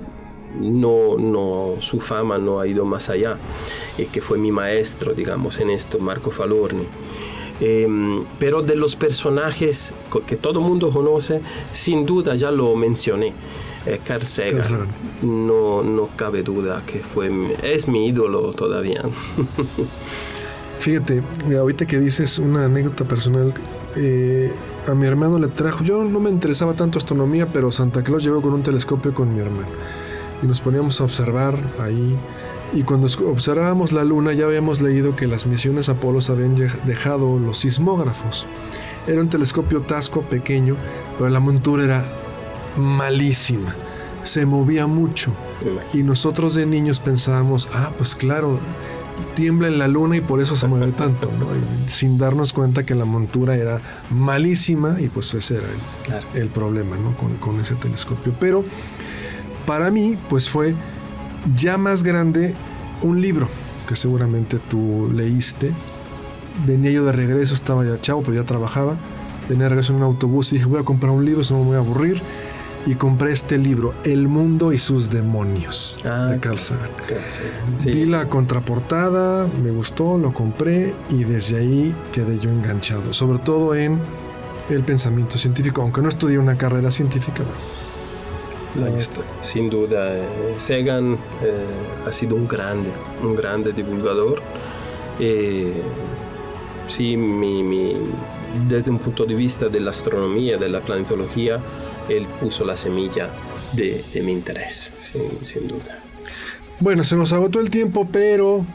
no, no, su fama no ha ido más allá, y que fue mi maestro, digamos, en esto, Marco Falorni. Em, pero de los personajes que todo mundo conoce, sin duda ya lo mencioné. eh, Carl Sagan, Carl Sagan. no, no cabe duda que fue, es mi ídolo todavía. Fíjate, ahorita que dices una anécdota personal, eh, a mi hermano le trajo, yo no me interesaba tanto astronomía, pero Santa Claus llegó con un telescopio con mi hermano. Y nos poníamos a observar ahí. Y cuando observábamos la luna ya habíamos leído que las misiones Apolos habían dejado los sismógrafos. Era un telescopio tasco pequeño, pero la montura era malísima. Se movía mucho. Y nosotros de niños pensábamos, ah, pues claro, tiembla en la luna y por eso se mueve tanto, ¿no? Sin darnos cuenta que la montura era malísima y pues ese era el, Claro. el problema, ¿no? Con, con ese telescopio. Pero para mí, pues fue ya más grande un libro que seguramente tú leíste. Venía yo de regreso, estaba ya chavo, pero ya trabajaba. Venía de regreso en un autobús y dije, voy a comprar un libro, si no me voy a aburrir. Y compré este libro, El mundo y sus demonios, Ah, de Carl Sagan. Sí. Vi la contraportada, me gustó, lo compré y desde ahí quedé yo enganchado, sobre todo en el pensamiento científico, aunque no estudié una carrera científica, bueno, No, está. Sin duda, eh, Sagan eh, ha sido un grande, un grande divulgador. Eh, sí, desde un punto de vista de la astronomía, de la planetología, él puso la semilla de, mi interés, sin, duda. Bueno, se nos agotó el tiempo, pero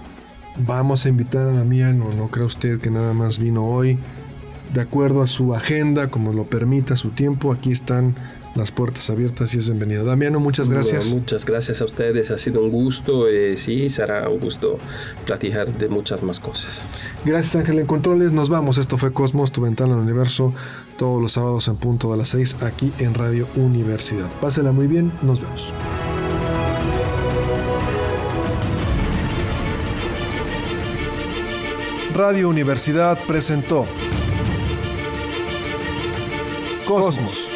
vamos a invitar a Damiano, no cree usted que nada más vino hoy, de acuerdo a su agenda, como lo permita su tiempo, aquí están las puertas abiertas y es bienvenido. Damiano, muchas gracias. Bueno, muchas gracias a ustedes, ha sido un gusto. eh, sí, será un gusto platicar de muchas más cosas. Gracias Ángel en Controles, nos vamos. Esto fue Cosmos, tu ventana al universo, todos los sábados en punto de las 6 aquí en Radio Universidad. Pásela muy bien, nos vemos. Radio Universidad presentó Cosmos.